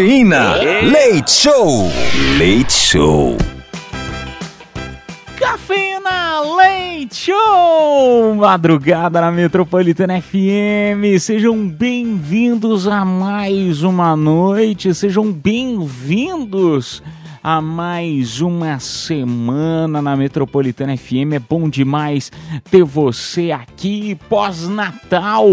Cafeína. Leite Show. Leite Show. Cafeína Leite Show! Madrugada na Metropolitana FM. Sejam bem-vindos a mais uma noite. Sejam bem-vindos a mais uma semana na Metropolitana FM. É bom demais ter você aqui pós-Natal.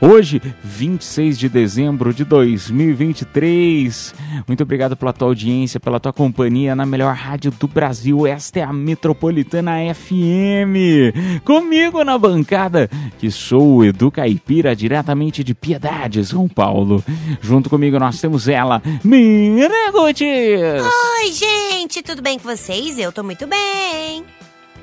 Hoje, 26 de dezembro de 2023. Muito obrigado pela tua audiência, pela tua companhia na melhor rádio do Brasil. Esta é a Metropolitana FM. Comigo na bancada, que sou o Edu Caipira, diretamente de Piedade, São Paulo. Junto comigo nós temos ela, Mira Gutierrez. Oi, gente, tudo bem com vocês? Eu tô muito bem.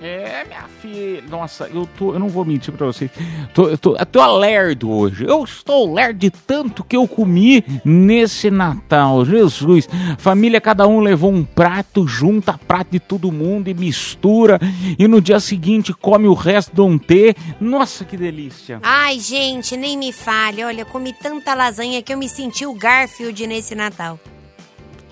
É, minha filha. Nossa, eu tô. Eu não vou mentir pra vocês. Tô, eu, tô, eu tô lerdo hoje. Eu estou lerdo de tanto que eu comi nesse Natal. Jesus. Família, cada um levou um prato, junta prato de todo mundo e mistura. E no dia seguinte come o resto de um tê. Nossa, que delícia. Ai, gente, nem me fale. Olha, eu comi tanta lasanha que eu me senti o Garfield nesse Natal.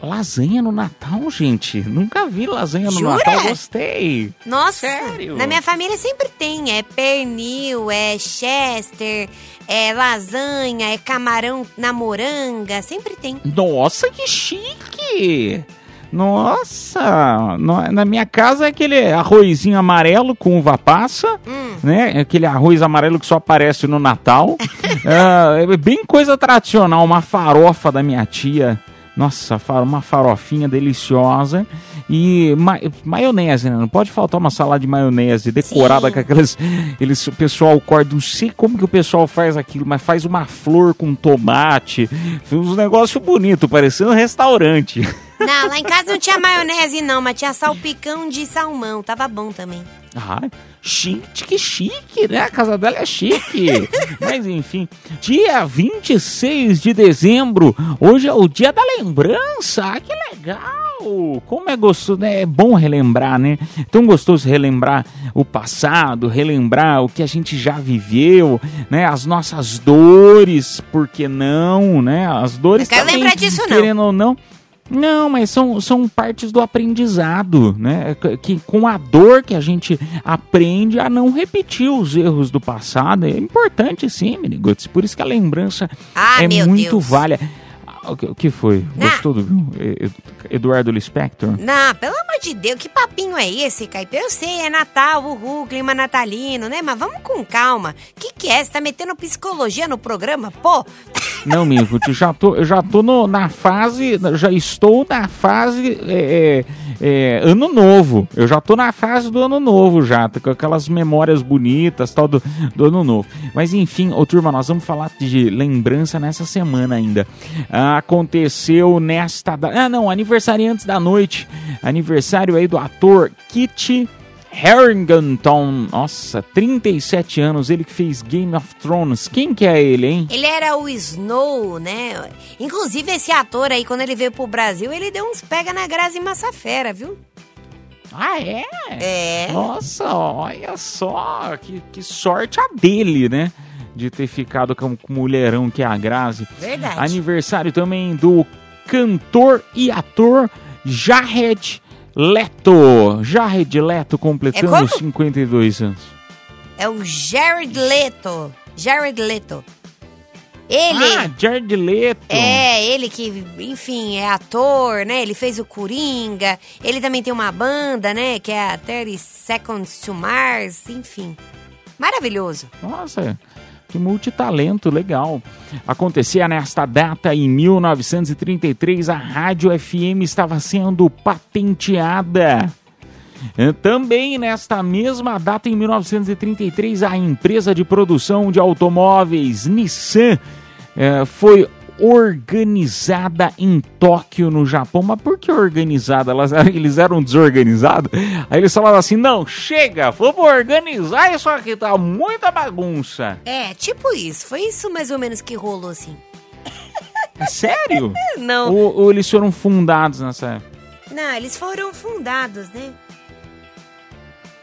Lasanha no Natal, gente. Nunca vi lasanha no Jura? Natal. Gostei. Nossa, Sério? na minha família sempre tem. É pernil, é chester, é lasanha, é camarão na moranga. Sempre tem. Nossa, que chique! Nossa! No- Na minha casa é aquele arrozinho amarelo com uva passa, Hum. né? Aquele arroz amarelo que só aparece no Natal. Ah, é bem coisa tradicional, uma farofa da minha tia. Nossa, uma farofinha deliciosa. E ma maionese, né? Não pode faltar uma salada de maionese decorada Sim. com aqueles. Eles, o pessoal corta, não sei como que o pessoal faz aquilo, mas faz uma flor com tomate. Uns negócios bonitos, parecendo um restaurante. Não, lá em casa não tinha maionese, não, mas tinha salpicão de salmão. Tava bom também. Ah, chique, que chique, né? A casa dela é chique. Mas enfim, dia 26 de dezembro, hoje é o dia da lembrança. Ah, que legal! Como é gostoso, né? É bom relembrar, né? Tão gostoso relembrar o passado, relembrar o que a gente já viveu, né? As nossas dores, por que não, né? As dores Não quero também, lembrar disso, não. querendo ou não. Não, mas são, são partes do aprendizado, né? Que- Que com a dor que a gente aprende a não repetir os erros do passado. É importante sim, Miniguts. Por isso que a lembrança Ah, é muito Deus. válida. O que, o que foi? Gostou do Ed- Eduardo Lispector? Não, pelo amor de Deus, que papinho é esse, Caipira? Eu sei, é Natal, uhul, clima natalino, né? Mas vamos com calma. Que que é? Você tá metendo psicologia no programa? Pô, Não, Mico, eu já tô, eu já tô no- na fase, já estou na fase é, é, é, ano novo. Eu já tô na fase do ano novo já, com aquelas memórias bonitas tal do, do ano novo. Mas enfim, ô turma, nós vamos falar de lembrança nessa semana ainda. Ah, aconteceu nesta, da- ah não, aniversariantes da noite, aniversário aí do ator Kit Harington, nossa, 37 anos, ele que fez Game of Thrones. Quem que é ele, hein? ele era o Snow, né? Inclusive, esse ator aí, quando ele veio pro Brasil, ele deu uns pega na Grazi Massafera, viu? Ah, é? É. Nossa, olha só, que, que sorte a dele, né? De ter ficado com o mulherão que é a Grazi. Verdade. Aniversário também do cantor e ator Jared Leto. Jared Leto completando É como? 52 anos. É o Jared Leto. Jared Leto. Ele. Ah, Jared Leto. É, ele que, enfim, é ator, né? Ele fez o Coringa. Ele também tem uma banda, né? Que é a 30 Seconds to Mars, enfim. Maravilhoso. Nossa, que multitalento legal. Acontecia nesta data em 1933, a Rádio FM estava sendo patenteada. Eh, Também nesta mesma data, em 1933, a empresa de produção de automóveis Nissan eh, foi organizada em Tóquio, no Japão. Mas por que organizada? Elas, eles eram desorganizados. Aí eles falaram assim: não, chega, vamos organizar isso aqui, tá muita bagunça. É, tipo isso. Foi isso mais ou menos que rolou, assim. É sério? Não, ou, ou eles foram fundados nessa época? não, eles foram fundados, né?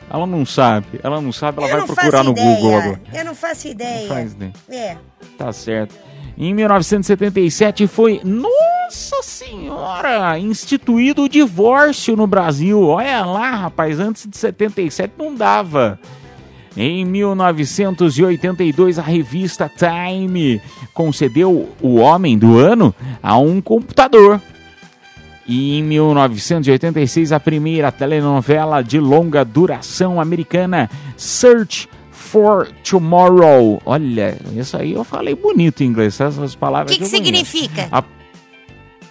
Ela não sabe, ela não sabe, ela eu vai procurar no ideia. Google agora. Eu não faço ideia. Não faz ideia. É. Tá certo. Em 1977 foi, nossa senhora, instituído o divórcio no Brasil. Olha lá, rapaz, antes de 77 não dava. Em 1982, a revista Time concedeu o Homem do Ano a um computador. E em 1986, a primeira telenovela de longa duração americana, Search for Tomorrow. Olha, isso aí eu falei bonito em inglês, essas O palavras. que, que conheço. significa? A-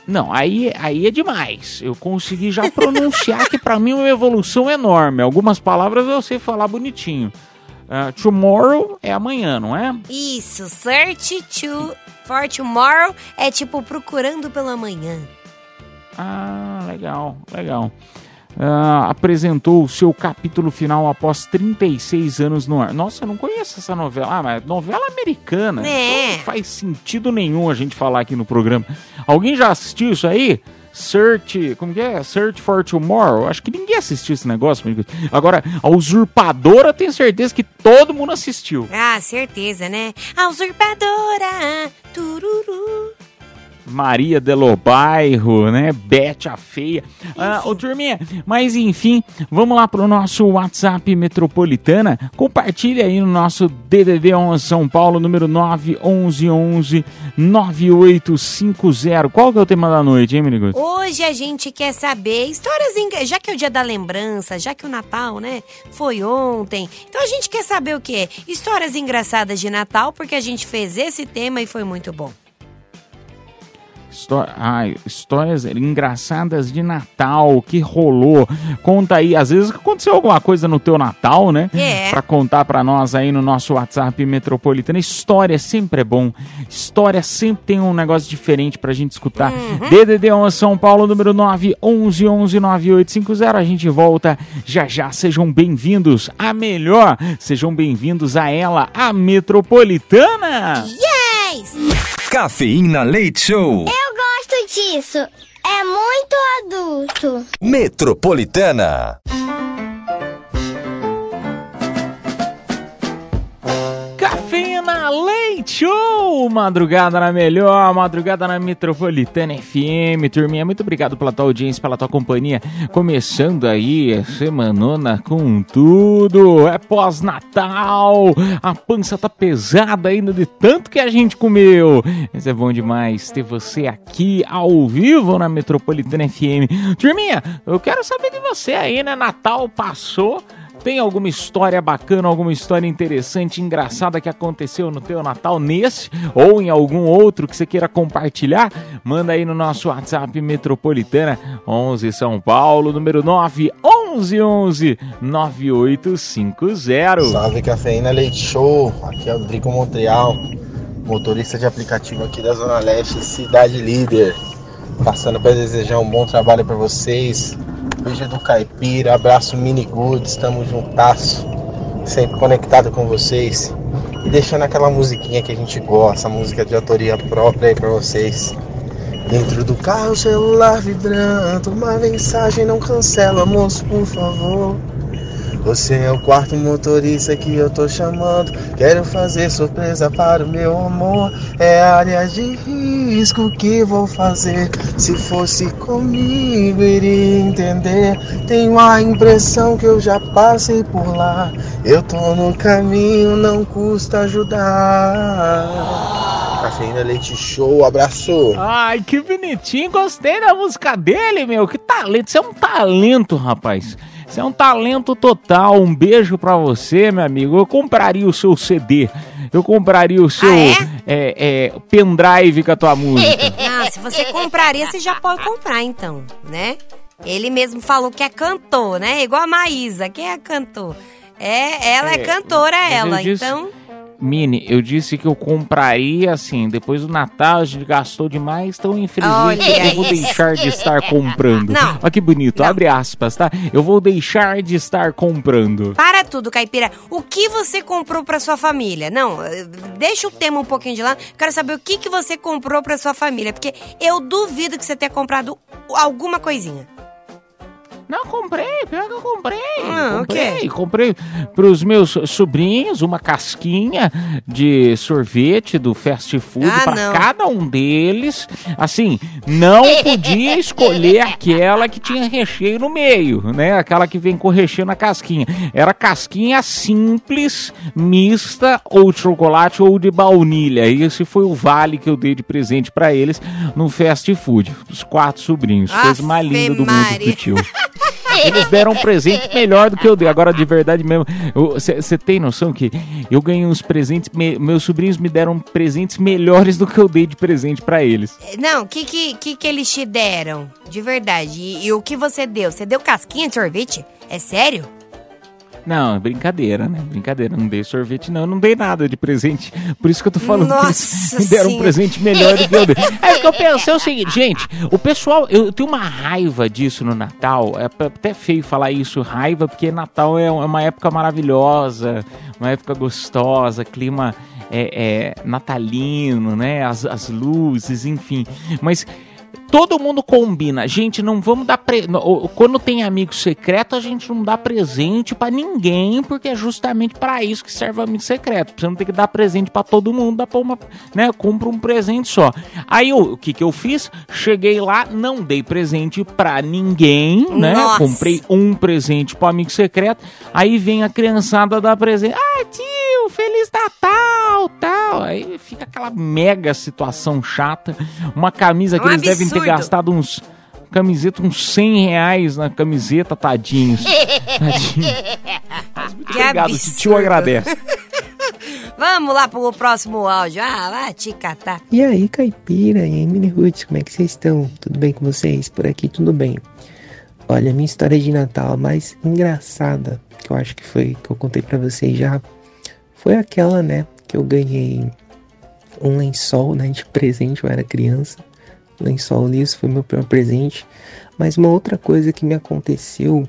Não, aí, aí é demais. Eu consegui já pronunciar que pra mim é uma evolução enorme. Algumas palavras eu sei falar bonitinho. Ah, tomorrow é amanhã, não é? Isso, search to for tomorrow é tipo procurando pela manhã. Ah, legal, legal. Ah, apresentou o seu capítulo final após 36 anos no ar. Nossa, eu não conheço essa novela. Ah, mas novela americana. É. Não faz sentido nenhum a gente falar aqui no programa. Alguém já assistiu isso aí? Search, como que é? Search for Tomorrow. Acho que ninguém assistiu esse negócio. Agora, a Usurpadora, eu tenho certeza que todo mundo assistiu. Ah, certeza, né? A usurpadora, tururu. Maria Delo Bairro, né? Bete a Feia. Ah, ô, turminha, mas enfim, vamos lá pro nosso WhatsApp Metropolitana. Compartilha aí no nosso DDD 11 São Paulo, número 911 9850. Qual que é o tema da noite, hein, menino? Hoje a gente quer saber histórias, enga- já que é o dia da lembrança, já que o Natal, né, foi ontem. Então a gente quer saber o quê? Histórias engraçadas de Natal, porque a gente fez esse tema e foi muito bom. Histó- ai, histórias engraçadas de Natal que rolou. Conta aí, às vezes aconteceu alguma coisa no teu Natal, né? É. Pra contar pra nós aí no nosso WhatsApp Metropolitana. História sempre é bom. História sempre tem um negócio diferente pra gente escutar. DDD 11 São Paulo, número 9 11 11 9850. A gente volta já já. Sejam bem-vindos a melhor. Sejam bem-vindos a ela, a Metropolitana. Yes! Cafeína Leite Show. Eu gosto disso. É muito adulto. Metropolitana. Leite Show! Madrugada na melhor, madrugada na Metropolitana FM. Turminha, muito obrigado pela tua audiência, pela tua companhia. Começando aí a semanona com tudo. É pós-Natal. A pança tá pesada ainda de tanto que a gente comeu. Mas é bom demais ter você aqui ao vivo na Metropolitana FM. Turminha, eu quero saber de você aí, né? Natal passou. Tem alguma história bacana, alguma história interessante, engraçada que aconteceu no teu Natal nesse ou em algum outro que você queira compartilhar? Manda aí no nosso WhatsApp Metropolitana 11 São Paulo, número 9 11 11 9850. Salve Cafeína Leite Show, aqui é o Drico Montreal, motorista de aplicativo aqui da Zona Leste, cidade líder. Passando para desejar um bom trabalho para vocês. Beijo do Caipira, abraço Mini Good, estamos juntasso, sempre conectado com vocês. E deixando aquela musiquinha que a gente gosta, música de autoria própria aí para vocês. Dentro do carro, celular vibrando, uma mensagem não cancela, moço, por favor. Você é o quarto motorista que eu tô chamando. Quero fazer surpresa para o meu amor. É área de risco que vou fazer. Se fosse comigo, iria entender. Tenho a impressão que eu já passei por lá. Eu tô no caminho, não custa ajudar. Cafeína Leite Show, abraço. Ai, que bonitinho, gostei da música dele, meu. Que talento, você é um talento, rapaz. Você é um talento total. Um beijo pra você, meu amigo. Eu compraria o seu CD. Eu compraria o seu Ah, é, é, pendrive com a tua música. Ah, se você compraria, você já pode comprar então, né? Ele mesmo falou que é cantor, né? Igual a Maísa. Quem é cantor? É, ela é, É, cantora, ela. disse- Então, Mini, eu disse que eu compraria assim. Depois do Natal a gente gastou demais, então infelizmente Olha eu vou isso. deixar de estar comprando. Não. Olha que bonito, Não. abre aspas, tá? Eu vou deixar de estar comprando. para tudo, Caipira. O que você comprou pra sua família? Não, deixa o tema um pouquinho de lado. Quero saber o que, que você comprou pra sua família. Porque eu duvido que você tenha comprado alguma coisinha. Não, comprei, pior que eu comprei. Ah, comprei, ok. comprei pros meus sobrinhos uma casquinha de sorvete do fast food Ah, não. cada um deles. Assim, não podia escolher aquela que tinha recheio no meio, né? Aquela que vem com recheio na casquinha. Era casquinha simples, mista, ou de chocolate ou de baunilha. Esse foi o vale que eu dei de presente pra eles no fast food. Os quatro sobrinhos. Coisa mais linda do mundo pro tio. Eles deram um presente melhor do que eu dei. Agora, de verdade mesmo, você tem noção que eu ganhei uns presentes. me- meus sobrinhos me deram presentes melhores do que eu dei de presente pra eles. Não, o que, que, que, que eles te deram? De verdade. E, e o que você deu? Você deu casquinha de sorvete? É sério? Não, é brincadeira, né? Brincadeira. Não dei sorvete, não. Eu não dei nada de presente. Por isso que eu tô falando que eles Nossa me deram um Senhora. presente melhor do que eu dei. É porque eu pensei o seguinte, gente, o pessoal, eu tenho uma raiva disso no Natal. É até feio falar isso, raiva, porque Natal é uma época maravilhosa, uma época gostosa, clima é, é, natalino, né? As, as luzes, enfim. Mas todo mundo combina. Gente, não vamos dar. Pre... Quando tem amigo secreto, a gente não dá presente pra ninguém, porque é justamente pra isso que serve o amigo secreto. Você não tem que dar presente pra todo mundo, dá pra uma. né? Compra um presente só. Aí eu- o que que eu fiz? Cheguei lá, não dei presente pra ninguém, né? Nossa. Comprei um presente pro amigo secreto. Aí vem a criançada dar presente. Ah, tio, Feliz Natal, tal. Aí fica aquela mega situação chata. Uma camisa que Um eles devem ter absurdo. gastado uns. Camiseta, uns 100 reais na camiseta, tadinhos. Tadinho. Mas muito Que obrigado, absurdo. tio agradece. Vamos lá pro próximo áudio. Ah, vai te catar. E aí, Caipira e aí, Mini Roots, como é que vocês estão? Tudo bem com vocês? Por aqui tudo bem. Olha, minha história de Natal mais engraçada, que eu acho que foi que eu contei pra vocês já, foi aquela, né, que eu ganhei um lençol, né, de presente, eu era criança. Lençol liso foi meu primeiro presente. Mas uma outra coisa que me aconteceu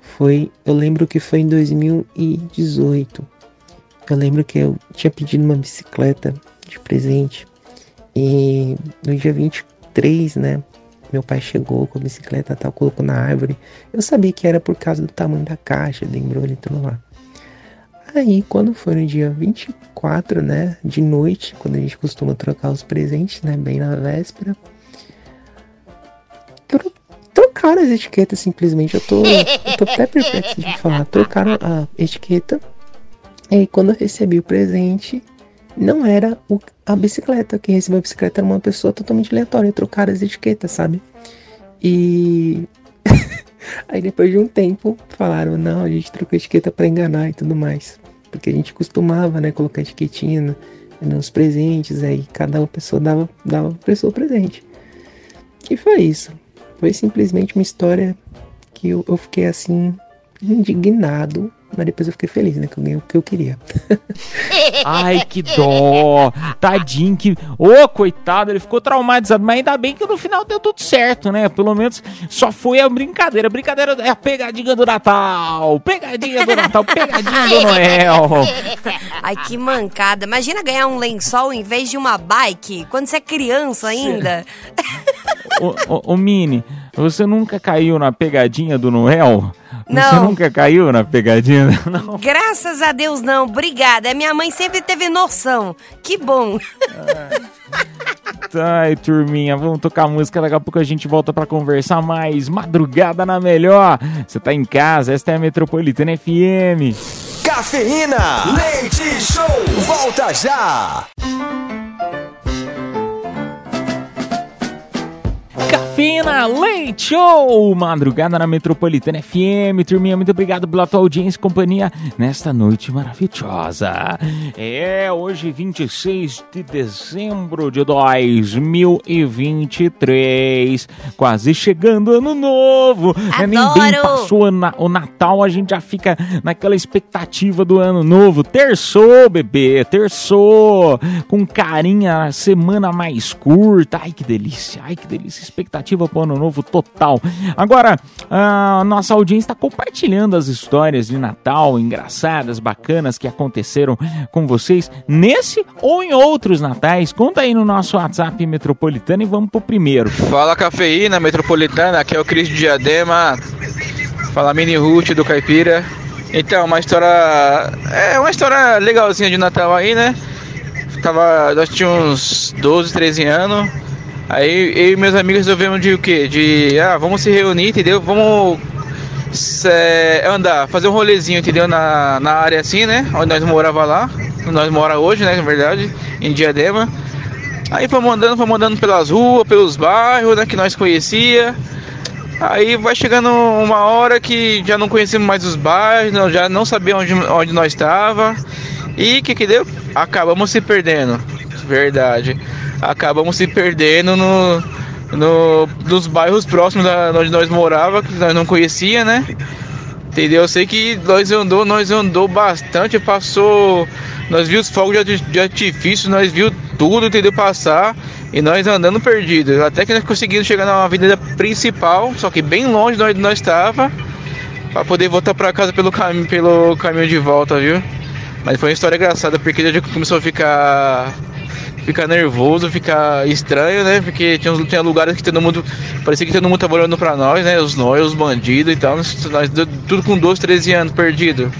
foi, eu lembro que foi em 2018. Eu lembro que eu tinha pedido uma bicicleta de presente e no dia 23, né, meu pai chegou com a bicicleta tal, colocou na árvore. Eu sabia que era por causa do tamanho da caixa, da embrulho e tudo lá. Aí, quando foi no dia 24, né, de noite, quando a gente costuma trocar os presentes, né, bem na véspera, tro- trocaram as etiquetas simplesmente. Eu tô, eu tô até perplexo de falar. Trocaram a etiqueta. E aí, quando eu recebi o presente, não era o- a bicicleta. Quem recebeu a bicicleta era uma pessoa totalmente aleatória. Trocaram as etiquetas, sabe? E. aí, depois de um tempo, falaram: não, a gente trocou etiqueta pra enganar e tudo mais. Porque a gente costumava, né, colocar etiquetinha no- nos presentes. Aí, cada pessoa dava, dava pra pessoa presente. E foi isso. Foi simplesmente uma história que eu, eu fiquei assim, indignado. Mas depois eu fiquei feliz, né? Que eu ganhei o que eu queria. Ai, que dó. Tadinho que. Ô, coitado, ele ficou traumatizado. Mas ainda bem que no final deu tudo certo, né? Pelo menos só foi a brincadeira. A brincadeira é a pegadinha do Natal. Pegadinha do Natal, pegadinha do Noel. Ai, que mancada. Imagina ganhar um lençol em vez de uma bike, quando você é criança ainda. Ô, ô, ô, Mini, você nunca caiu na pegadinha do Noel? Você Não. nunca caiu na pegadinha? Não. Graças a Deus não, obrigada. A minha mãe sempre teve noção. Que bom. Ai, turminha, vamos tocar música. Daqui a pouco a gente volta pra conversar mais. Madrugada na melhor. Você tá em casa, esta é a Metropolitana FM. Cafeína. Leite Show. Volta já. Cafeína Leite Show, madrugada na Metropolitana FM. Turminha, muito obrigado pela tua audiência e companhia nesta noite maravilhosa. É hoje, 26 de dezembro de 2023. Quase chegando ano novo. É, nem bem Adoro! passou o Natal, a gente já fica naquela expectativa do ano novo. Terçou, bebê, terçou. Com carinha, semana mais curta. Ai, que delícia, ai, que delícia. Expectativa pro ano novo total. Agora, a nossa audiência está compartilhando as histórias de Natal engraçadas, bacanas que aconteceram com vocês nesse ou em outros natais. Conta aí no nosso WhatsApp metropolitano e vamos pro primeiro. Fala cafeína metropolitana, aqui é o Cris de Diadema. Fala mini Ruth do Caipira. Então, uma história. É uma história legalzinha de Natal aí, né? Tava. Nós tínhamos 12, 13 anos. Aí eu e meus amigos resolvemos de o quê? De. Ah, vamos se reunir, entendeu? Vamos é, andar, fazer um rolezinho, entendeu? Na, na área assim, né? Onde nós morava lá. Nós mora hoje, né? Na verdade, em Diadema. Aí fomos andando, fomos andando pelas ruas, pelos bairros, né? Que nós conhecia. Aí vai chegando uma hora que já não conhecemos mais os bairros, já não sabíamos onde, onde nós estava. E o que que deu? Acabamos se perdendo. Verdade. Acabamos se perdendo no, no, nos bairros próximos da onde nós morava, que nós não conhecia, né? Entendeu? Eu sei que nós andou, nós andou bastante, passou. Nós viu os fogos de arti- de artifício, nós viu tudo, entendeu? Passar e nós andando perdidos. Até que nós conseguimos chegar na avenida principal, só que bem longe de onde nós estava, para poder voltar para casa pelo caminho, pelo caminho de volta, viu? Mas foi uma história engraçada porque já começou a ficar ficar nervoso, ficar estranho, né? Porque tinha, tinha lugares que todo mundo. Parecia que todo mundo tava olhando pra nós, né? Os nós, os bandidos e tal. Nós, tudo com 12, 13 anos perdido.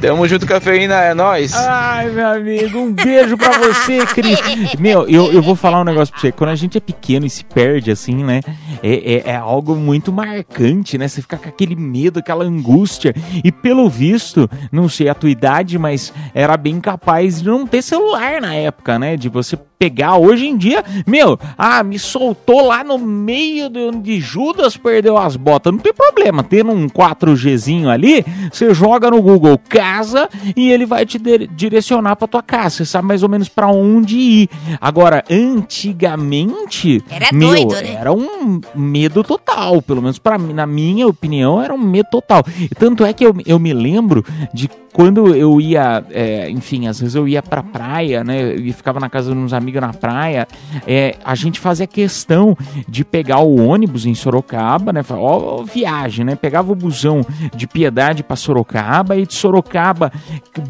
Tamo junto, cafeína, é nóis. Ai, meu amigo, um beijo pra você, Cris. Meu, eu, eu vou falar um negócio pra você. Quando a gente é pequeno e se perde assim, né? É, é, é algo muito marcante, né? Você fica com aquele medo, aquela angústia. E pelo visto, não sei a tua idade, mas era bem capaz de não ter celular na época, né? De você pegar hoje em dia, meu, ah, me soltou lá no meio de onde Judas perdeu as botas. Não tem problema, tendo um 4Gzinho ali, você joga no Google casa e ele vai te dire- direcionar pra tua casa. Você sabe mais ou menos pra onde ir. Agora, antigamente, Era meu, doido, né? era um medo total, pelo menos para mim, na minha opinião, era um medo total. E tanto é que eu, eu me lembro de quando eu ia, é, enfim, às vezes eu ia pra praia, né, e ficava na casa de uns amigos na praia, é, a gente fazia questão de pegar o ônibus em Sorocaba, né, ó, ó, viagem, né, pegava o busão de Piedade pra Sorocaba e de Sorocaba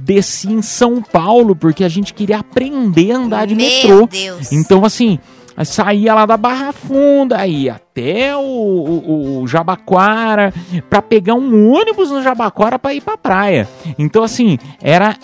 descia em São Paulo, porque a gente queria aprender a andar de Meu metrô. Deus. Então, assim, saía lá da Barra Funda, ia até o, o, o Jabaquara, pra pegar um ônibus no Jabaquara pra ir pra praia. Então, assim, era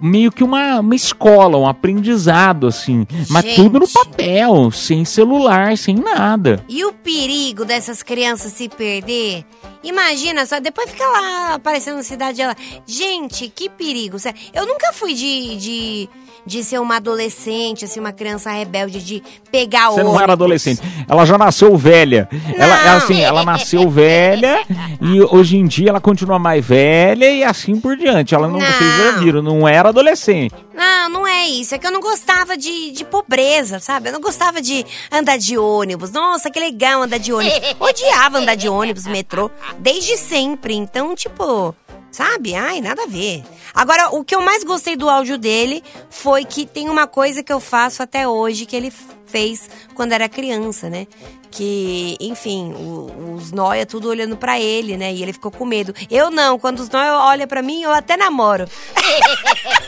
meio que uma, uma escola, um aprendizado, assim. Mas Gente. tudo no papel, sem celular, sem nada. E o perigo dessas crianças se perder? Imagina só, depois fica lá aparecendo na cidade ela. Gente, que perigo. Eu nunca fui de, de, de ser uma adolescente, assim, uma criança rebelde, de pegar Você não ônibus. era adolescente. Ela já nasceu velha. Ela, ela, assim, ela nasceu velha e hoje em dia ela continua mais velha e assim por diante. Ela não, Não. vocês já viram, não era adolescente. Não, não é isso. É que eu não gostava de, de pobreza, sabe? Eu não gostava de andar de ônibus. Nossa, que legal andar de ônibus. Odiava andar de ônibus, metrô, desde sempre. Então, tipo, sabe? Ai, nada a ver. Agora, o que eu mais gostei do áudio dele foi que tem uma coisa que eu faço até hoje que ele fez quando era criança, né? Que, enfim, o- os nóia tudo olhando pra ele, né? E ele ficou com medo. Eu não, quando os nóia olham pra mim, eu até namoro.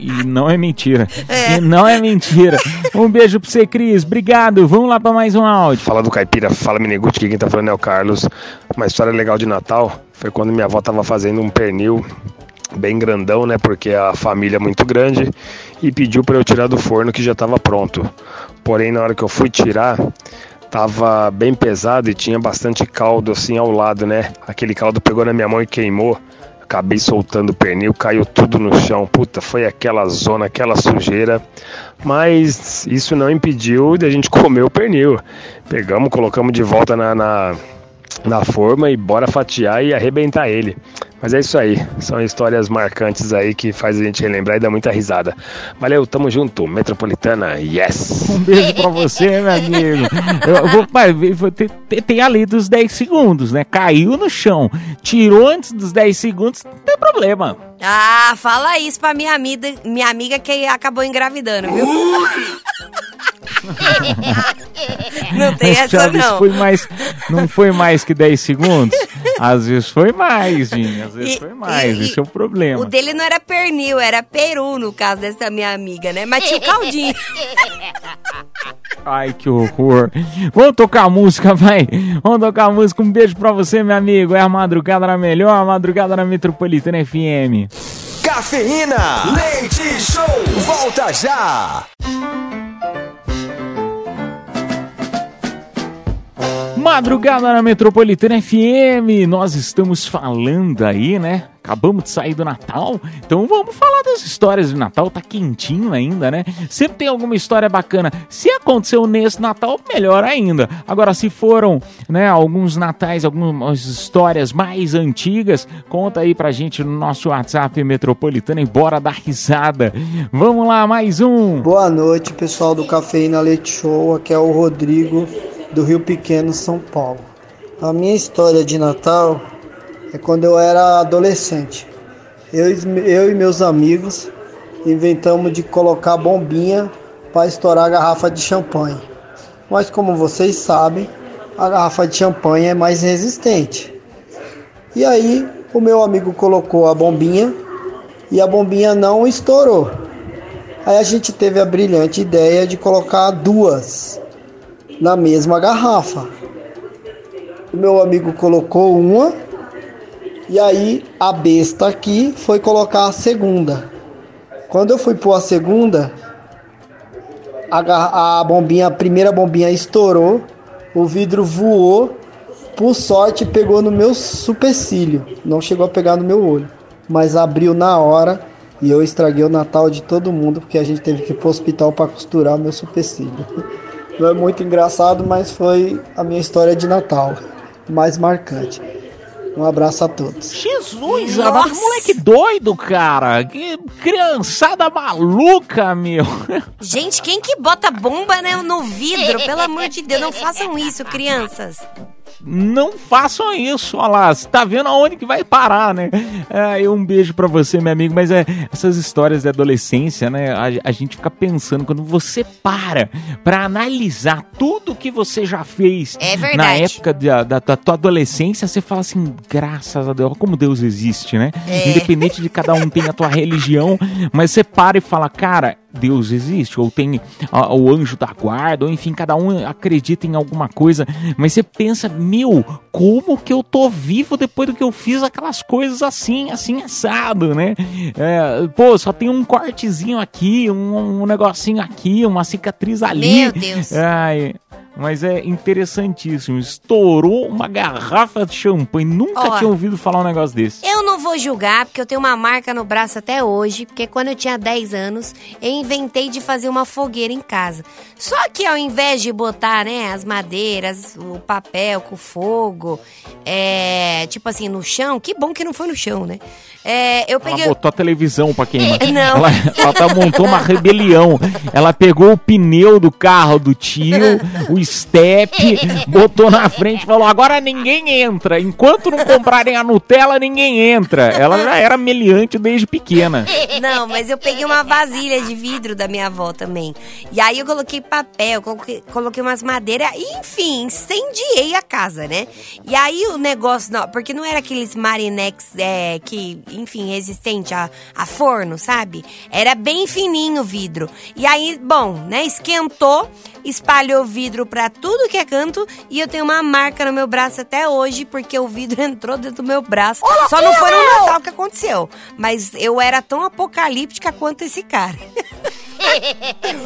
E não é mentira. E não é mentira. Um beijo pra você, Cris. Obrigado. Vamos lá pra mais um áudio. Fala do Caipira, fala Miniguti, aqui quem tá falando é o Carlos. Uma história legal de Natal foi quando minha avó tava fazendo um pernil bem grandão, né? Porque a família é muito grande e pediu para eu tirar do forno que já estava pronto. Porém, na hora que eu fui tirar, tava bem pesado e tinha bastante caldo assim ao lado, né? Aquele caldo pegou na minha mão e queimou. acabei soltando o pernil, caiu tudo no chão. Puta, foi aquela zona, aquela sujeira. Mas isso não impediu de a gente comer o pernil. Pegamos, colocamos de volta na, na, na forma e bora fatiar e arrebentar ele. Mas é isso aí, são histórias marcantes aí que faz a gente relembrar e dar muita risada. Valeu, tamo junto, Metropolitana, yes! Um beijo pra você, meu amigo. Eu, vou, mas, vou- tem, tem- tem ali dos 10 segundos, né? Caiu no chão, tirou antes dos 10 segundos, não tem problema. Ah, fala isso pra minha amiga, minha amiga que acabou engravidando, viu? não tem Mas, essa não. Foi mais, não foi mais que 10 segundos? Às vezes foi mais, Dinho. Às vezes E- foi mais. e- Esse é o problema. O dele não era pernil, era peru, no caso dessa minha amiga, né? Mas tinha o caldinho. Ai, que horror. Vamos tocar a música, vai. Vamos tocar a música. Um beijo pra você, meu amigo. É a madrugada na melhor, a madrugada na Metropolitana FM. Cafeína, leite show, volta já. Madrugada na Metropolitana FM, nós estamos falando aí, né? Acabamos de sair do Natal, então vamos falar das histórias de Natal, tá quentinho ainda, né? Sempre tem alguma história bacana. Se aconteceu nesse Natal, melhor ainda. Agora, se foram, né, alguns natais, algumas histórias mais antigas, conta aí pra gente no nosso WhatsApp Metropolitana e bora dar risada. Vamos lá, mais um. Boa noite, pessoal do Cafeína Leite Show. Aqui é o Rodrigo do Rio Pequeno, São Paulo. A minha história de Natal é quando eu era adolescente. Eu, e- eu e meus amigos inventamos de colocar bombinha para estourar a garrafa de champanhe. Mas como vocês sabem, a garrafa de champanhe é mais resistente. E aí, o meu amigo colocou a bombinha e a bombinha não estourou. Aí a gente teve a brilhante ideia de colocar duas na mesma garrafa. O meu amigo colocou uma e aí a besta aqui foi colocar a segunda. Quando eu fui pôr a segunda, a, a bombinha, a primeira bombinha estourou, o vidro voou, por sorte pegou no meu supercílio, não chegou a pegar no meu olho, mas abriu na hora e eu estraguei o Natal de todo mundo porque a gente teve que ir pro hospital para costurar o meu supercílio. Não é muito engraçado, mas foi a minha história de Natal mais marcante. Um abraço a todos. Jesus, amado, moleque doido, cara. Que criançada maluca, meu. Gente, quem que bota bomba né, no vidro? Pelo amor de Deus, não façam isso, crianças. Não façam isso, olha lá. Você tá vendo aonde que vai parar, né? É, um beijo pra você, meu amigo. Mas é, essas histórias de adolescência, né? A, a gente fica pensando, quando você para pra analisar tudo que você já fez É na época da, da- da tua adolescência, você fala assim, graças a Deus, como Deus existe, né? É. Independente de cada um tem a tua religião, mas você para e fala, cara, Deus existe, ou tem ah, o anjo da guarda, ou enfim, cada um acredita em alguma coisa, mas você pensa, meu, como que eu tô vivo depois do que eu fiz aquelas coisas assim, assim, assado, né? É, pô, só tem um cortezinho aqui, um, um negocinho aqui, uma cicatriz ali. Meu Deus. Ai, mas é interessantíssimo. Estourou uma garrafa de champanhe. Nunca Ó. tinha ouvido falar um negócio desse. Eu não vou julgar, porque eu tenho uma marca no braço até hoje, porque quando eu tinha 10 anos, eu inventei de fazer uma fogueira em casa. Só que ao invés de botar, né, as madeiras, o papel com fogo, é, tipo assim, no chão, que bom que não foi no chão, né? É, eu peguei... Ela botou a televisão pra queimar. Não. Ela, ela tá- montou uma rebelião. Ela pegou o pneu do carro do tio, o step, botou na frente e falou: agora ninguém entra. Enquanto não comprarem a Nutella, ninguém entra. Ela já era meliante desde pequena. Não, mas eu peguei uma vasilha de vidro da minha avó também. E aí eu coloquei papel, coloquei, coloquei umas madeiras, e, enfim, incendiei a casa, né? E aí o negócio, não, porque não era aqueles marinex é, que, enfim, resistente a, a forno, sabe? Era bem fininho o vidro. E aí, bom, né, esquentou, espalhou vidro pra tudo que é canto, e eu tenho uma marca no meu braço até hoje, porque o vidro entrou dentro do meu braço. Só não foi no Natal que aconteceu. Mas eu era tão apocalíptica quanto esse cara.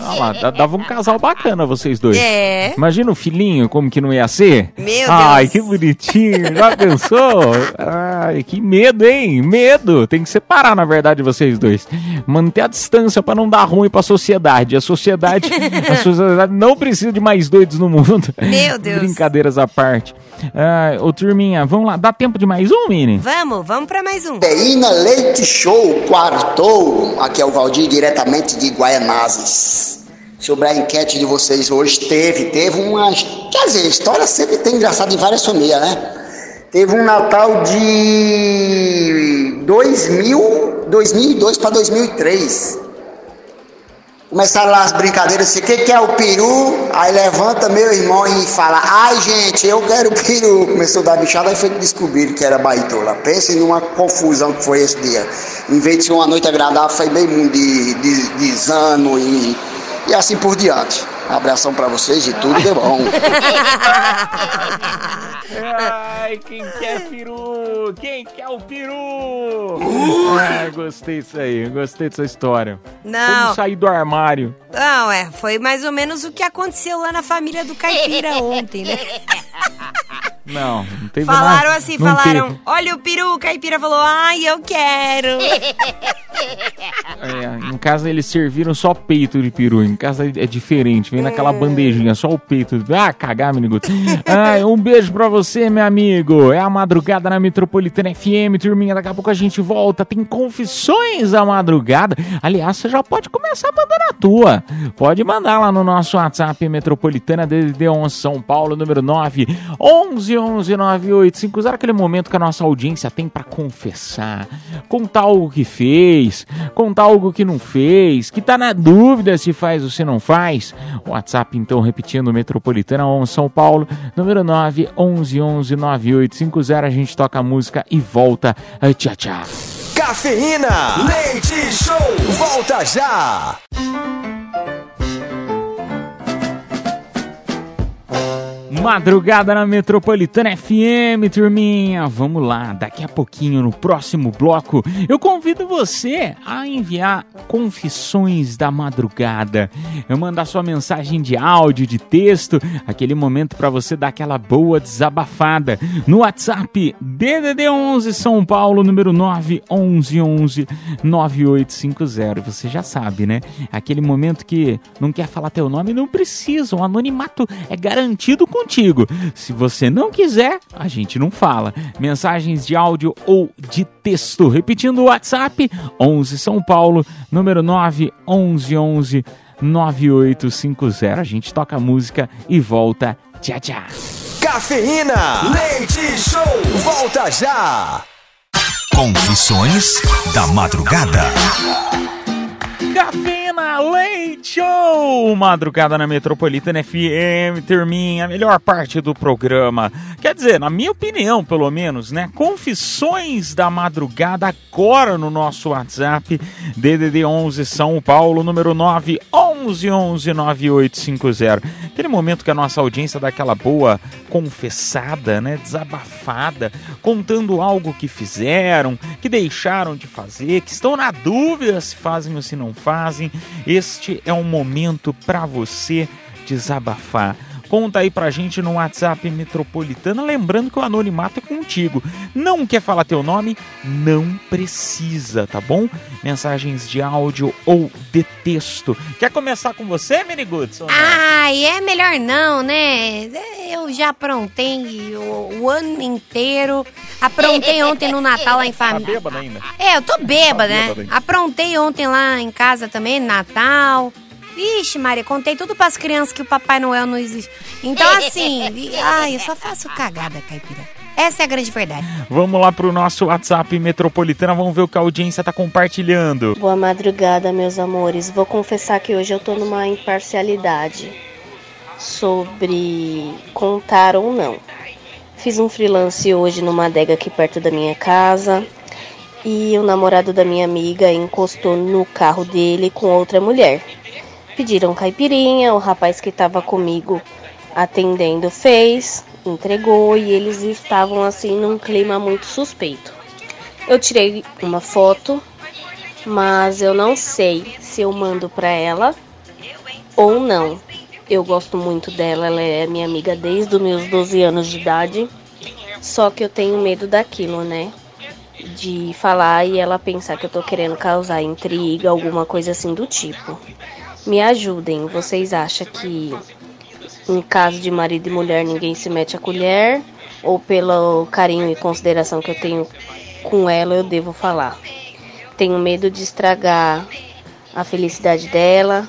Olha lá, dá- dava um casal bacana vocês dois. É. Imagina o filhinho, como que não ia ser? Meu Ai, Deus. que bonitinho. Já pensou? Ai, que medo, hein? Medo. Tem que separar, na verdade, vocês dois. Manter a distância pra não dar ruim pra sociedade. A sociedade, a sociedade não precisa de mais doidos no mundo. Meu Deus. Brincadeiras à parte. Ai, ô, turminha, vamos lá. Dá tempo de mais um, Mini? Vamos, vamos pra mais um. Cafeína Leite Show, quartou. Aqui é o Valdir, diretamente de Guaianazes. Sobre a enquete de vocês hoje, teve, teve uma. Quer dizer, história sempre tem engraçado em várias famílias, né? Teve um Natal de 2000, 2002 para 2003. Começaram lá as brincadeiras, assim, o que, que é o peru? Aí levanta meu irmão e fala, ai gente, eu quero peru. Começou a dar bichada, aí foi que descobriram que era baitola. Pensem numa confusão que foi esse dia. Em vez de ser uma noite agradável, foi bem de, de, de zano e, e assim por diante. Abração pra vocês e tudo de bom. Ai, quem quer peru? Quem quer o peru? Ai, gostei disso aí, gostei dessa história. Não. Como sair do armário. Não, é, foi mais ou menos o que aconteceu lá na família do Caipira ontem, né? Não, não teve Falaram nada. assim, não falaram, teve. olha o peru, o Caipira falou, ai, eu quero. É, em casa eles serviram só peito de peru. Em casa é diferente, vem naquela bandejinha, só o peito. Ah, cagar, meniguto. Ai, um beijo pra você, meu amigo. É a madrugada na Metropolitana FM, turminha. Daqui a pouco a gente volta. Tem confissões da madrugada. Aliás, você já pode começar mandando a tua. Pode mandar lá no nosso WhatsApp Metropolitana DDD 11 São Paulo, número 9 11 11 9850. Aquele momento que a nossa audiência tem pra confessar, contar algo que fez, contar algo que não fez, que tá na dúvida se faz ou se não faz. WhatsApp, então, repetindo, Metropolitana 11 São Paulo, número 9 11 11 9850. A gente toca a música e volta. Tchau, tchau. Cafeína, leite show, volta já. Madrugada na Metropolitana FM, turminha. Vamos lá, daqui a pouquinho no próximo bloco, eu convido você a enviar confissões da madrugada. Eu mandar sua mensagem de áudio, de texto, aquele momento para você dar aquela boa desabafada no WhatsApp DDD 11 São Paulo, número 911 9850. Você já sabe, né? Aquele momento que não quer falar teu nome, não precisa. O anonimato é garantido contigo. Se você não quiser, a gente não fala. Mensagens de áudio ou de texto. Repetindo o WhatsApp, 11 São Paulo, número 911 9850. A gente toca a música e volta. Tchau, tchau. Cafeína, leite show, volta já. Confissões da madrugada. Cafeína Leite Show! Madrugada na Metropolitana FM, turminha, a melhor parte do programa. Quer dizer, na minha opinião, pelo menos, né? Confissões da madrugada agora no nosso WhatsApp, DDD 11 São Paulo, número 9 11 11 9850. Aquele momento que a nossa audiência dá aquela boa confessada, né? Desabafada, contando algo que fizeram, que deixaram de fazer, que estão na dúvida se fazem ou se não fazem. Este é um momento para você desabafar. Conta aí pra gente no WhatsApp Metropolitana, lembrando que o anonimato é contigo. Não quer falar teu nome? Não precisa, tá bom? Mensagens de áudio ou de texto. Quer começar com você, não? Ai, é melhor não, né? Eu já aprontei o, o ano inteiro. Aprontei ontem no Natal lá em Tá família. bêbada ainda? É, eu tô bêbada, Tá né? bêbada ainda. Aprontei ontem lá em casa também, Natal. Vixe, Maria, contei tudo pras crianças que o Papai Noel não existe. Então, assim, e- ai, eu só faço cagada, caipira. Essa é a grande verdade. Vamos lá pro nosso WhatsApp Metropolitana, vamos ver o que a audiência tá compartilhando. Boa madrugada, meus amores. Vou confessar que hoje eu tô numa imparcialidade sobre contar ou não. Fiz um freelance hoje numa adega aqui perto da minha casa e o namorado da minha amiga encostou no carro dele com outra mulher. Pediram caipirinha, o rapaz que estava comigo atendendo fez, entregou e eles estavam assim num clima muito suspeito. Eu tirei uma foto mas eu não sei se eu mando pra ela ou não. Eu gosto muito dela, ela é minha amiga desde os meus 12 anos de idade. Só que eu tenho medo daquilo, né? De falar e ela pensar que eu tô querendo causar intriga, alguma coisa assim do tipo. Me ajudem, vocês acham que em caso de marido e mulher ninguém se mete a colher? Ou pelo carinho e consideração que eu tenho com ela eu devo falar? Tenho medo de estragar a felicidade dela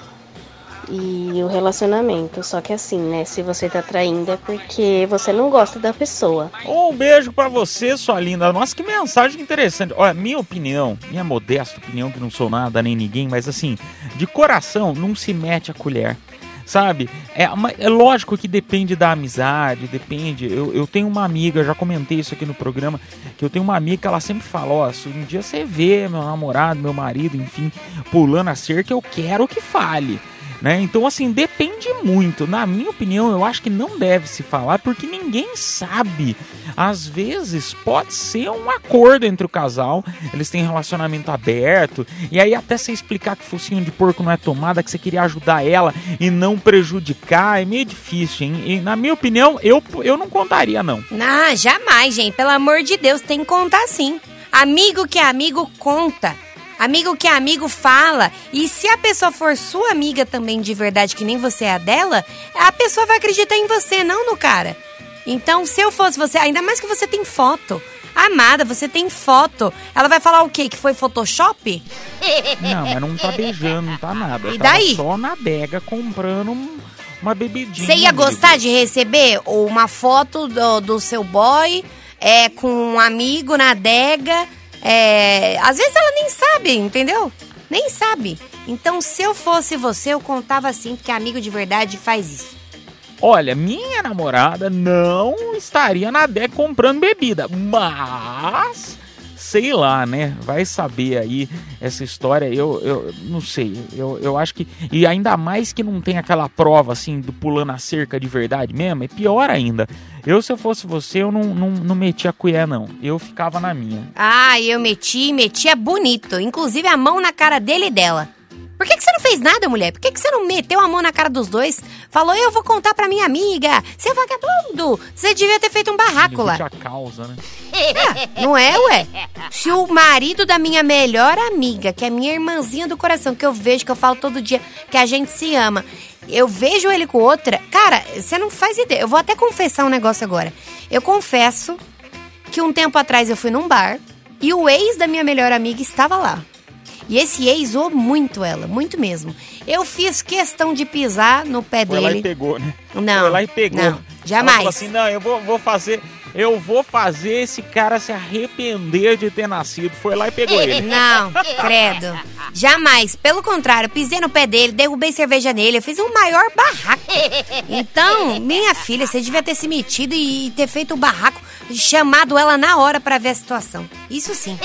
e o relacionamento. Só que assim, né? Se você tá traindo é porque você não gosta da pessoa. Um beijo pra você, sua linda. Nossa, que mensagem interessante. Olha, minha opinião, minha modesta opinião, que não sou nada nem ninguém, mas assim, de coração, não se mete a colher. Sabe? É, é lógico que depende da amizade, depende. Eu, eu tenho uma amiga, já comentei isso aqui no programa, que eu tenho uma amiga que ela sempre fala: Ó, se um dia você vê meu namorado, meu marido, enfim, pulando a cerca, eu quero que fale. Né? Então, assim, depende muito. Na minha opinião, eu acho que não deve se falar porque ninguém sabe. Às vezes pode ser um acordo entre o casal, eles têm relacionamento aberto, e aí até você explicar que focinho de porco não é tomada, que você queria ajudar ela e não prejudicar, é meio difícil, hein? E, na minha opinião, eu, eu não contaria, não. Ah, jamais, gente. Pelo amor de Deus, tem que contar sim. Amigo que é amigo, conta. Amigo que é amigo, fala. E se a pessoa for sua amiga também de verdade, que nem você é a dela, a pessoa vai acreditar em você, não no cara. Então, se eu fosse você, ainda mais que você tem foto. Amada, você tem foto. Ela vai falar o quê? Que foi Photoshop? Não, mas não tá beijando, não tá nada. E Tava daí? só na adega comprando um- uma bebidinha. Você ia amigo. gostar de receber uma foto do, do seu boy é, com um amigo na adega? É, às vezes ela nem sabe, entendeu? Nem sabe. Então, se eu fosse você, eu contava assim, porque amigo de verdade faz isso. Olha, minha namorada não estaria na adega comprando bebida, mas sei lá, né? Vai saber aí essa história. Eu, eu não sei. Eu, eu acho que e ainda mais que não tem aquela prova assim do pulando a cerca de verdade mesmo, é pior ainda. Eu se eu fosse você, eu não, não, não metia a colher não. Eu ficava na minha. Ah, eu meti, metia bonito. Inclusive a mão na cara dele e dela. Por que, que você não fez nada, mulher? Por que, que você não meteu a mão na cara dos dois? Falou, eu vou contar pra minha amiga. Você é vagabundo. Você devia ter feito um barraco lá. A causa, né? É, não é, ué? Se o marido da minha melhor amiga, que é minha irmãzinha do coração, que eu vejo, que eu falo todo dia, que a gente se ama, eu vejo ele com outra. Cara, você não faz ideia. Eu vou até confessar um negócio agora. Eu confesso que um tempo atrás eu fui num bar e o ex da minha melhor amiga estava lá. E esse ex zoou muito ela, muito mesmo. Eu fiz questão de pisar no pé Foi lá dele. e pegou, né? Não, Foi lá e pegou. não, Ela jamais. falou assim, não, eu vou, vou fazer... Eu vou fazer esse cara se arrepender de ter nascido. Foi lá e pegou ele. Não, credo. Jamais. Pelo contrário, pisei no pé dele, derrubei cerveja nele, eu fiz um maior barraco. Então, minha filha, você devia ter se metido e ter feito o barraco, chamado ela na hora pra ver a situação. Isso sim.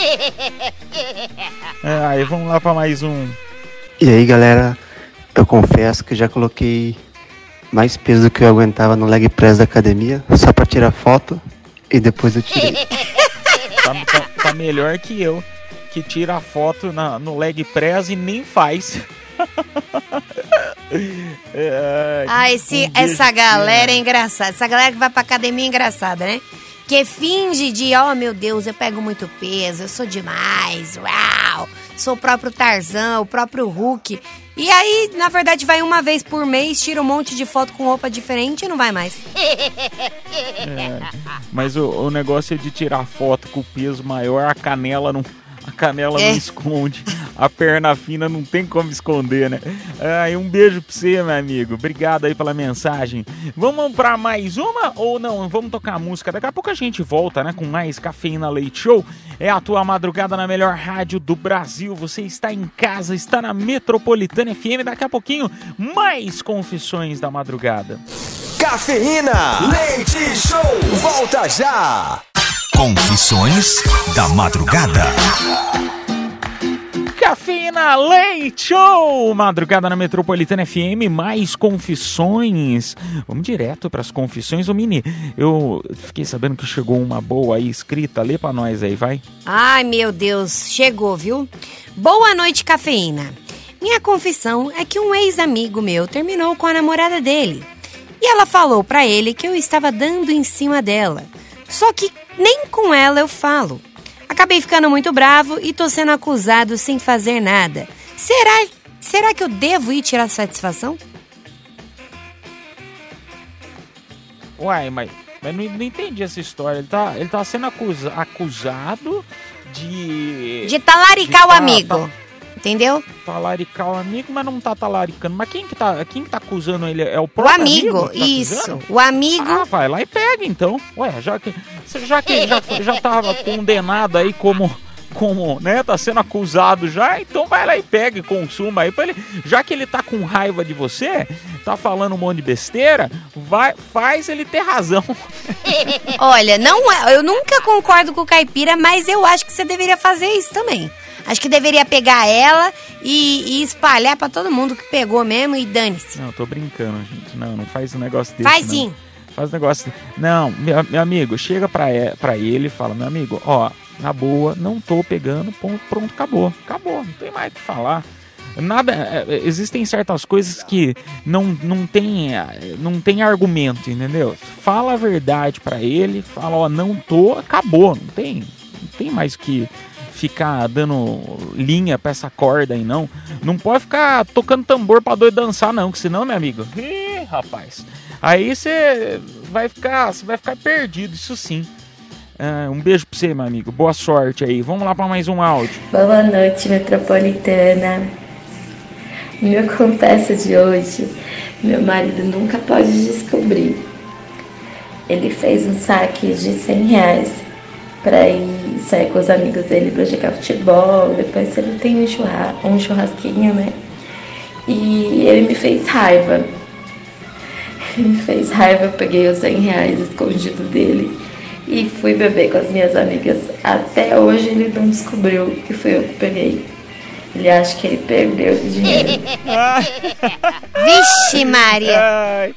É, aí vamos lá pra mais um. E aí galera, eu confesso que já coloquei mais peso do que eu aguentava no leg press da academia, só pra tirar foto e depois eu tirei. Tá, tá- tá melhor que eu, que tira a foto na- no leg press e nem faz. É, Ah, esse, um essa galera é engraçada. Essa galera que vai pra academia é engraçada, né? Que finge de, oh meu Deus, eu pego muito peso, eu sou demais, uau, sou o próprio Tarzan, o próprio Hulk. E aí, na verdade, vai uma vez por mês, tira um monte de foto com roupa diferente e não vai mais. É, mas o, o negócio é de tirar foto com o peso maior, a canela não. A canela É. não esconde, a perna fina não tem como esconder, né? Ai, um beijo pra você, meu amigo. Obrigado aí pela mensagem. Vamos pra mais uma ou não? Vamos tocar música. Daqui a pouco a gente volta, né? Com mais Cafeína Leite Show. É a tua madrugada na melhor rádio do Brasil. Você está em casa, está na Metropolitana FM. Daqui a pouquinho, mais confissões da madrugada. Cafeína, leite show, volta já. Confissões da madrugada. Cafeína Leite Show! Madrugada na Metropolitana FM, mais confissões. Vamos direto para as confissões. Ô Mini, eu fiquei sabendo que chegou uma boa aí escrita. Lê pra nós aí, vai. Ai, meu Deus, chegou, viu? Boa noite, cafeína. Minha confissão é que um ex-amigo meu terminou com a namorada dele. E ela falou pra ele que eu estava dando em cima dela. Só que nem com ela eu falo. Acabei ficando muito bravo e tô sendo acusado sem fazer nada. Será, será que eu devo ir tirar satisfação? Uai, mas, mas não, não entendi essa história. Ele tá, ele tá sendo acusa- acusado de. De talaricar de o amigo. tá- Entendeu? talaricar o amigo, mas não tá talaricando. Mas quem que tá, quem que tá acusando ele? É o O próprio amigo, que tá isso. acusando? O amigo. Ah, vai lá e pega então. Ué, já que, já que já, já tava condenado aí como, como, né, tá sendo acusado já, então vai lá e pega e consuma aí pra ele. Já que ele tá com raiva de você, tá falando um monte de besteira, vai, faz ele ter razão. Olha, não é, eu nunca concordo com o caipira, mas eu acho que você deveria fazer isso também. Acho que deveria pegar ela e, e espalhar pra todo mundo que pegou mesmo e dane-se. Não, tô brincando, gente. Não, não faz um negócio desse. Faz não. sim. Faz um negócio. Não, meu, meu amigo, chega pra, pra ele e fala: Meu amigo, ó, na boa, não tô pegando, ponto, pronto, acabou. Acabou, não tem mais o que falar. Nada, é, é, existem certas coisas que não, não, tem, é, não tem argumento, entendeu? Fala a verdade pra ele, fala, ó, não tô, acabou, não tem, não tem mais o que ficar dando linha pra essa corda aí, não. Não pode ficar tocando tambor pra doido dançar, não, que senão, meu amigo, ih, rapaz, aí você vai ficar, você vai ficar perdido, isso sim. Ah, um beijo pra você, meu amigo. Boa sorte aí. Vamos lá pra mais um áudio. Boa noite, metropolitana. Minha confessa de hoje, meu marido nunca pode descobrir. Ele fez um saque de 100 reais para ir sair com os amigos dele para jogar futebol. Depois ele tem um, churra um churrasquinho, né? E ele me fez raiva. Ele me fez raiva, eu peguei os 100 reais escondido dele e fui beber com as minhas amigas. Até hoje ele não descobriu que foi eu que peguei. Ele acha que ele perdeu o dinheiro. Vixe, Maria. Ai,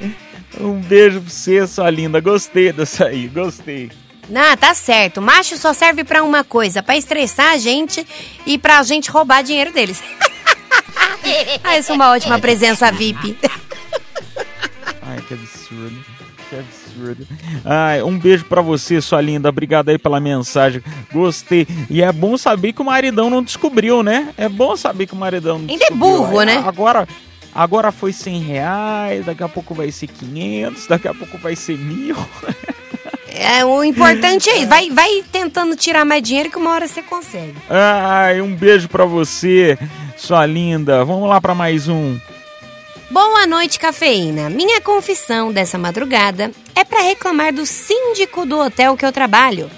um beijo pra você, sua linda. Gostei dessa aí, gostei. Não, tá certo. Macho só serve pra uma coisa, pra estressar a gente e pra gente roubar dinheiro deles. ah, isso é uma ótima presença VIP. Ai, que absurdo. Que absurdo. Ai, um beijo pra você, sua linda. Obrigado aí pela mensagem. Gostei. E é bom saber que o maridão não descobriu, né? É bom saber que o maridão não Ainda é descobriu. burro, Aí, né? Agora, agora foi 100 reais, daqui a pouco vai ser 500, daqui a pouco vai ser mil. É, o importante é isso. Vai, vai tentando tirar mais dinheiro que uma hora você consegue. Ai, um beijo pra você, sua linda. Vamos lá pra mais um. Boa noite, cafeína. Minha confissão dessa madrugada é pra reclamar do síndico do hotel que eu trabalho.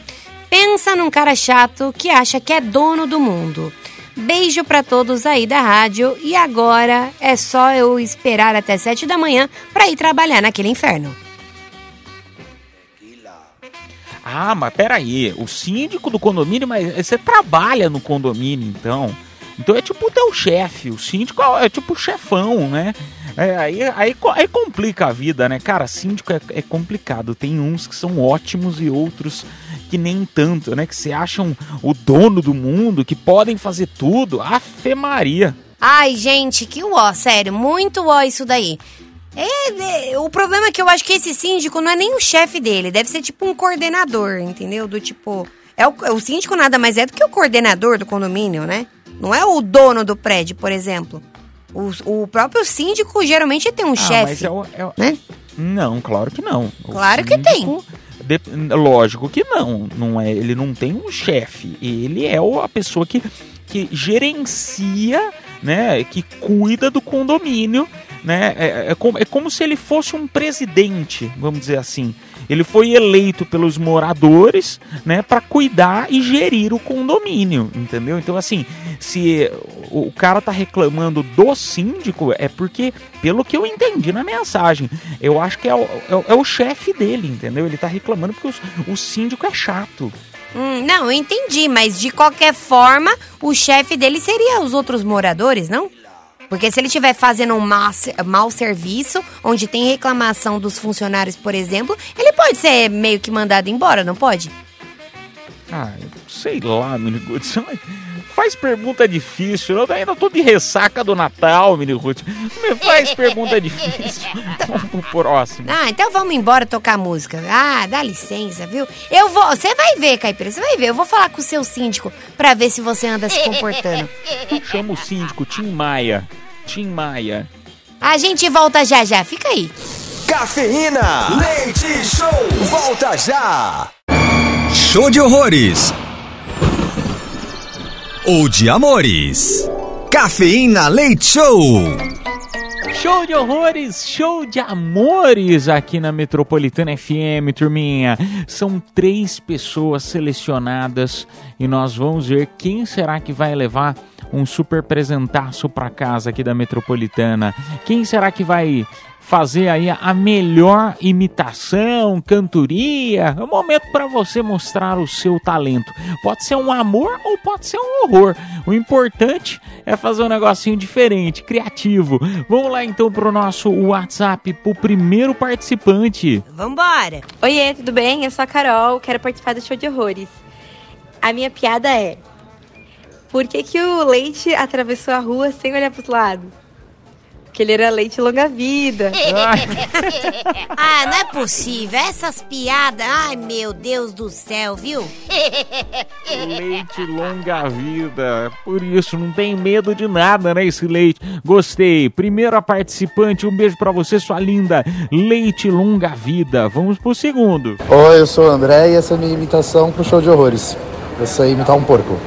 Pensa num cara chato que acha que é dono do mundo. Beijo pra todos aí da rádio e agora é só eu esperar até sete da manhã pra ir trabalhar naquele inferno. Ah, mas peraí, o síndico do condomínio, mas você trabalha no condomínio, então. Então é tipo o teu chefe, o síndico é, é tipo o chefão, né? É, aí, aí, aí complica a vida, né? Cara, síndico é, é complicado. Tem uns que são ótimos e outros que nem tanto, né? Que se acham o dono do mundo, que podem fazer tudo. Afe Maria. Ai, gente, que uó, sério, muito uó isso daí. É, é, o problema é que eu acho que esse síndico não é nem o chefe dele, deve ser tipo um coordenador, entendeu? Do tipo. É o, o síndico nada mais é do que o coordenador do condomínio, né? Não é o dono do prédio, por exemplo. O, o próprio síndico geralmente tem um Ah, chefe. mas é o- é o- né? Não, claro que não. Claro que tem. De- lógico que não. não é, ele não tem um chefe. Ele é a pessoa que, que gerencia, né? Que cuida do condomínio. Né? É, é como, é como se ele fosse um presidente, vamos dizer assim. Ele foi eleito pelos moradores, né, para cuidar e gerir o condomínio, entendeu? Então assim, se o o cara tá reclamando do síndico é porque, pelo que eu entendi na mensagem, eu acho que é o, é o- é o chefe dele, entendeu? Ele tá reclamando porque os- o, síndico é chato. Hum, não, eu entendi, mas de qualquer forma, o chefe dele seria os outros moradores, não? Porque se ele estiver fazendo um mau serviço, onde tem reclamação dos funcionários, por exemplo, ele pode ser meio que mandado embora, não pode? Ah, sei lá, não- Faz pergunta difícil. Eu ainda tô de ressaca do Natal, Mini Ruth. Não me faz pergunta difícil. Vamos pro próximo. Ah, então vamos embora tocar música. Ah, dá licença, viu? Eu vou. Você vai ver, Caipira, você vai ver. Eu vou falar com o seu síndico pra ver se você anda se comportando. Chama o síndico, Tim Maia. Tim Maia. A gente volta já já, fica aí. Cafeína, leite show, volta já. Show de horrores. Ou de amores. Cafeína Leite Show. Show de horrores, show de amores aqui na Metropolitana FM, turminha. São três pessoas selecionadas e nós vamos ver quem será que vai levar um super presentaço para casa aqui da Metropolitana. Quem será que vai fazer aí a melhor imitação, cantoria? É o momento para você mostrar o seu talento. Pode ser um amor ou pode ser um horror. O importante é fazer um negocinho diferente, criativo. Vamos lá então pro nosso WhatsApp, pro primeiro participante. Vambora! Oiê, tudo bem? Eu sou a Carol, quero participar do show de horrores. A minha piada é: Por que, que o leite atravessou a rua sem olhar pros lados? Porque ele era leite longa-vida. ah, não é possível. Essas piadas. Ai, meu Deus do céu, viu? Leite longa vida. Por isso, não tem medo de nada, né? Esse leite. Gostei. Primeira participante, um beijo pra você, sua linda. Leite longa vida. Vamos pro segundo. Oi, eu sou o André e essa é a minha imitação pro show de horrores. Eu sei imitar um porco.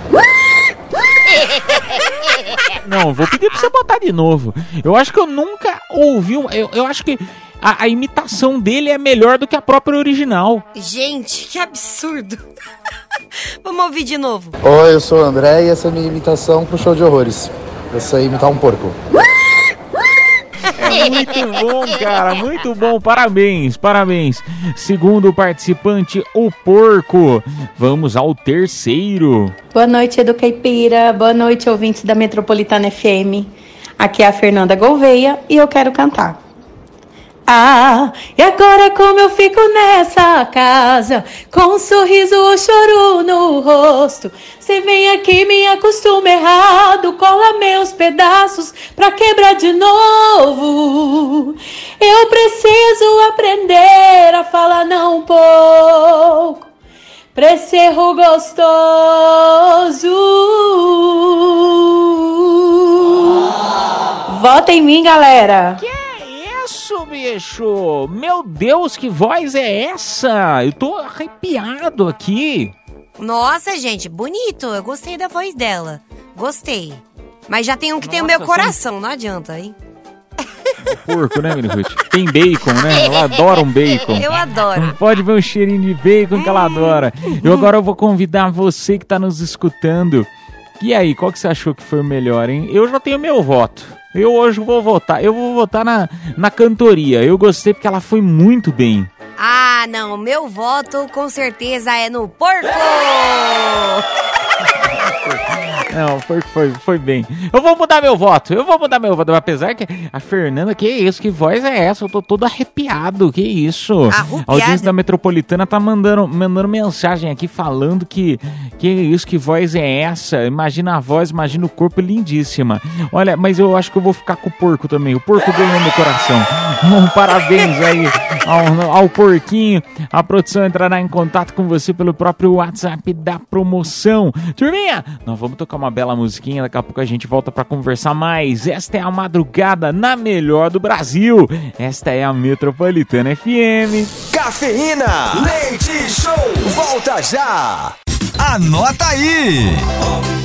Não, vou pedir pra você botar de novo. Eu acho que eu nunca ouvi. um- Eu, eu acho que a, a imitação dele é melhor do que a própria original. Gente, que absurdo. Vamos ouvir de novo. Oi, eu sou o André e essa é a minha imitação pro show de horrores. Eu sei imitar um porco. Muito bom, cara. Muito bom. Parabéns, parabéns. Segundo participante, o porco. Vamos ao terceiro. Boa noite, Edu Caipira. Boa noite, ouvintes da Metropolitana FM. Aqui é a Fernanda Gouveia e eu quero cantar. Ah, e agora como eu fico nessa casa, com um sorriso ou choro no rosto. Você vem aqui, me acostuma errado, cola meus pedaços pra quebrar de novo. Eu preciso aprender a falar não um pouco pra esse erro gostoso. Vota em mim, galera. Isso, bicho! Meu Deus, que voz é essa? Eu tô arrepiado aqui. Nossa, gente, bonito. Eu gostei da voz dela. Gostei. Mas já tem um que tem o meu Nossa, coração, não adianta, hein? Porco, né, Mini Ruth? Tem bacon, né? Ela adora um bacon. Eu adoro. Pode ver um cheirinho de bacon que ela adora. Eu agora vou convidar você que tá nos escutando. E aí, qual que você achou que foi o melhor, hein? Eu já tenho meu voto. Eu hoje vou votar. Eu vou votar na, na cantoria. Eu gostei porque ela foi muito bem. Ah, não. Meu voto com certeza é no porco! Não, foi, foi, foi bem. Eu vou mudar meu voto. Eu vou mudar meu voto. Apesar que a Fernanda, que isso? Que voz é essa? Eu tô todo arrepiado. Que isso? Arrupiado? A audiência da Metropolitana tá mandando, mandando mensagem aqui falando que. Que isso? Que voz é essa? Imagina a voz, imagina o corpo lindíssima. Olha, mas eu acho que eu vou ficar com o porco também. O porco ganhou meu coração. Um parabéns aí ao, ao porquinho. A produção entrará em contato com você pelo próprio WhatsApp da promoção. Turminha, nós vamos tocar uma bela musiquinha. Daqui a pouco a gente volta para conversar mais. Esta é a madrugada na melhor do Brasil. Esta é a Metropolitana FM. Cafeína, leite show, volta já. Anota aí!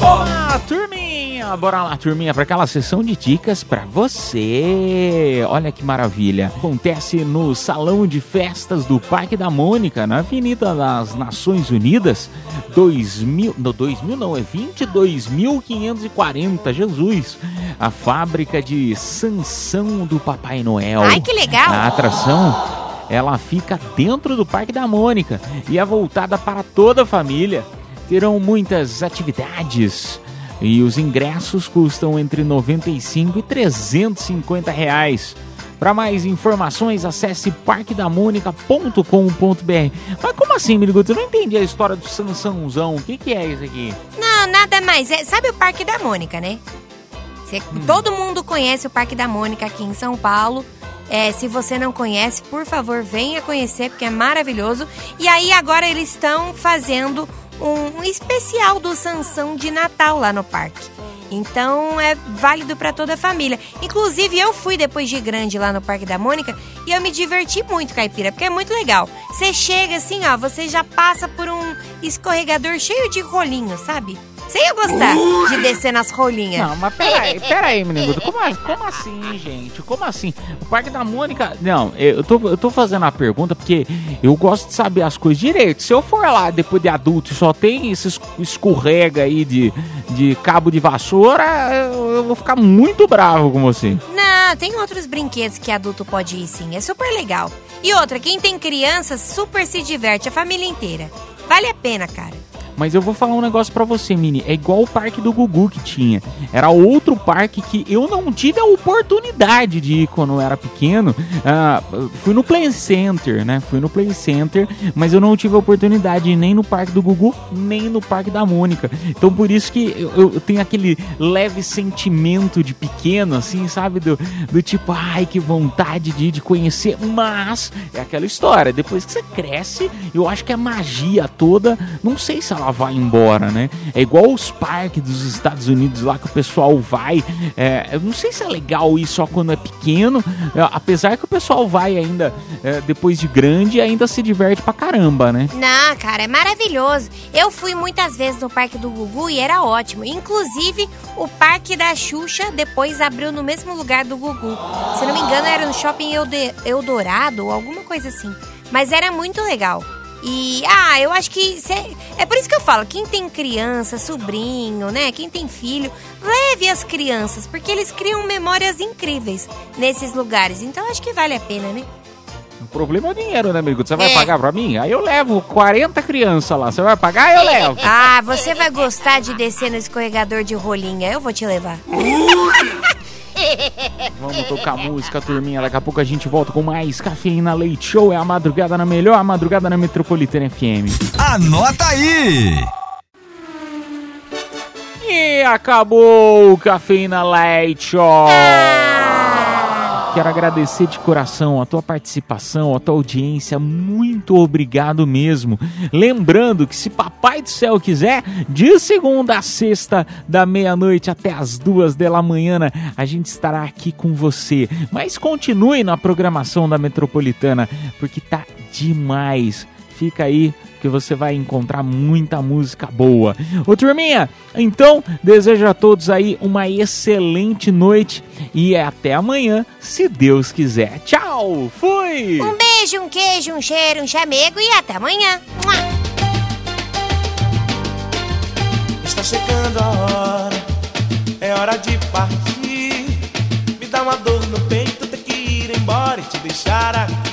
Olá, turminha! Bora lá, turminha, para aquela sessão de dicas para você. Olha que maravilha. Acontece no Salão de Festas do Parque da Mônica, na Avenida das Nações Unidas, 2000, no 2000 não, é 22.540, Jesus. A fábrica de Sansão do Papai Noel. Ai, que legal. A atração ela fica dentro do Parque da Mônica e é voltada para toda a família. Terão muitas atividades e os ingressos custam entre 95 e 350 reais. Para mais informações, acesse parquedamonica.com.br. Mas como assim, Miriguto? Eu não entendi a história do Sansãozão. O que, que é isso aqui? Não, nada mais. É, sabe o Parque da Mônica, né? Cê- Todo mundo conhece o Parque da Mônica aqui em São Paulo. É, se você não conhece, por favor, venha conhecer, porque é maravilhoso. E aí, agora eles estão fazendo um, especial do Sansão de Natal lá no parque. Então é válido para toda a família. Inclusive, eu fui depois de grande lá no Parque da Mônica e eu me diverti muito, caipira, porque é muito legal. Você chega assim, ó, você já passa por um escorregador cheio de rolinhos, sabe? Você ia gostar de descer nas rolinhas. Não, mas peraí, peraí, menino. Como, como assim, gente? Como assim? O Parque da Mônica. Não, eu tô, eu tô fazendo a pergunta porque eu gosto de saber as coisas direito. Se eu for lá depois de adulto e só tem esses escorrega aí de, de cabo de vassoura, eu, eu vou ficar muito bravo com você. Não, tem outros brinquedos que adulto pode ir sim, é super legal. E outra, quem tem crianças super se diverte, a família inteira. Vale a pena, cara. Mas eu vou falar um negócio pra você, Mini. É igual o parque do Gugu que tinha. Era outro parque que eu não tive a oportunidade de ir quando eu era pequeno. Ah, fui no Play Center, né? Fui no Play Center, mas eu não tive a oportunidade nem no parque do Gugu, nem no parque da Mônica. Então por isso que eu, eu tenho aquele leve sentimento de pequeno, assim, sabe? Do, do tipo, ai, que vontade de de conhecer. Mas é aquela história. Depois que você cresce, eu acho que a magia toda, não sei se ela vai embora, né? É igual os parques dos Estados Unidos lá que o pessoal vai. É, eu não sei se é legal ir só quando é pequeno, é, apesar que o pessoal vai ainda é, depois de grande e ainda se diverte pra caramba, né? Não, cara, é maravilhoso. Eu fui muitas vezes no Parque do Gugu e era ótimo. Inclusive, o Parque da Xuxa depois abriu no mesmo lugar do Gugu. Se não me engano, era no Shopping Eldorado ou alguma coisa assim. Mas era muito legal. E, ah, eu acho que. cê- é por isso que eu falo: quem tem criança, sobrinho, né? Quem tem filho, leve as crianças, porque eles criam memórias incríveis nesses lugares. Então acho que vale a pena, né? O problema é o dinheiro, né, amigo? Você vai É. pagar pra mim? Aí eu levo 40 crianças lá. Você vai pagar? Eu levo. Ah, você vai gostar de descer no escorregador de rolinha. Eu vou te levar. Vamos tocar música, turminha. Daqui a pouco a gente volta com mais Cafeína Leite Show. É a madrugada na melhor, a madrugada na Metropolitana FM. Anota aí! E acabou o Cafeína Leite Show. Quero agradecer de coração a tua participação, a tua audiência. Muito obrigado mesmo. Lembrando que se Papai do Céu quiser, de segunda a sexta, da meia-noite até as duas da manhã, a gente estará aqui com você. Mas continue na programação da Metropolitana, porque tá demais. Fica aí que você vai encontrar muita música boa. Ô turminha, então desejo a todos aí uma excelente noite e até amanhã, se Deus quiser. Tchau, fui! Um beijo, um queijo, um cheiro, um chamego e até amanhã. Mua! Está chegando a hora, é hora de partir. Me dá uma dor no peito, ter que ir embora e te deixar aqui.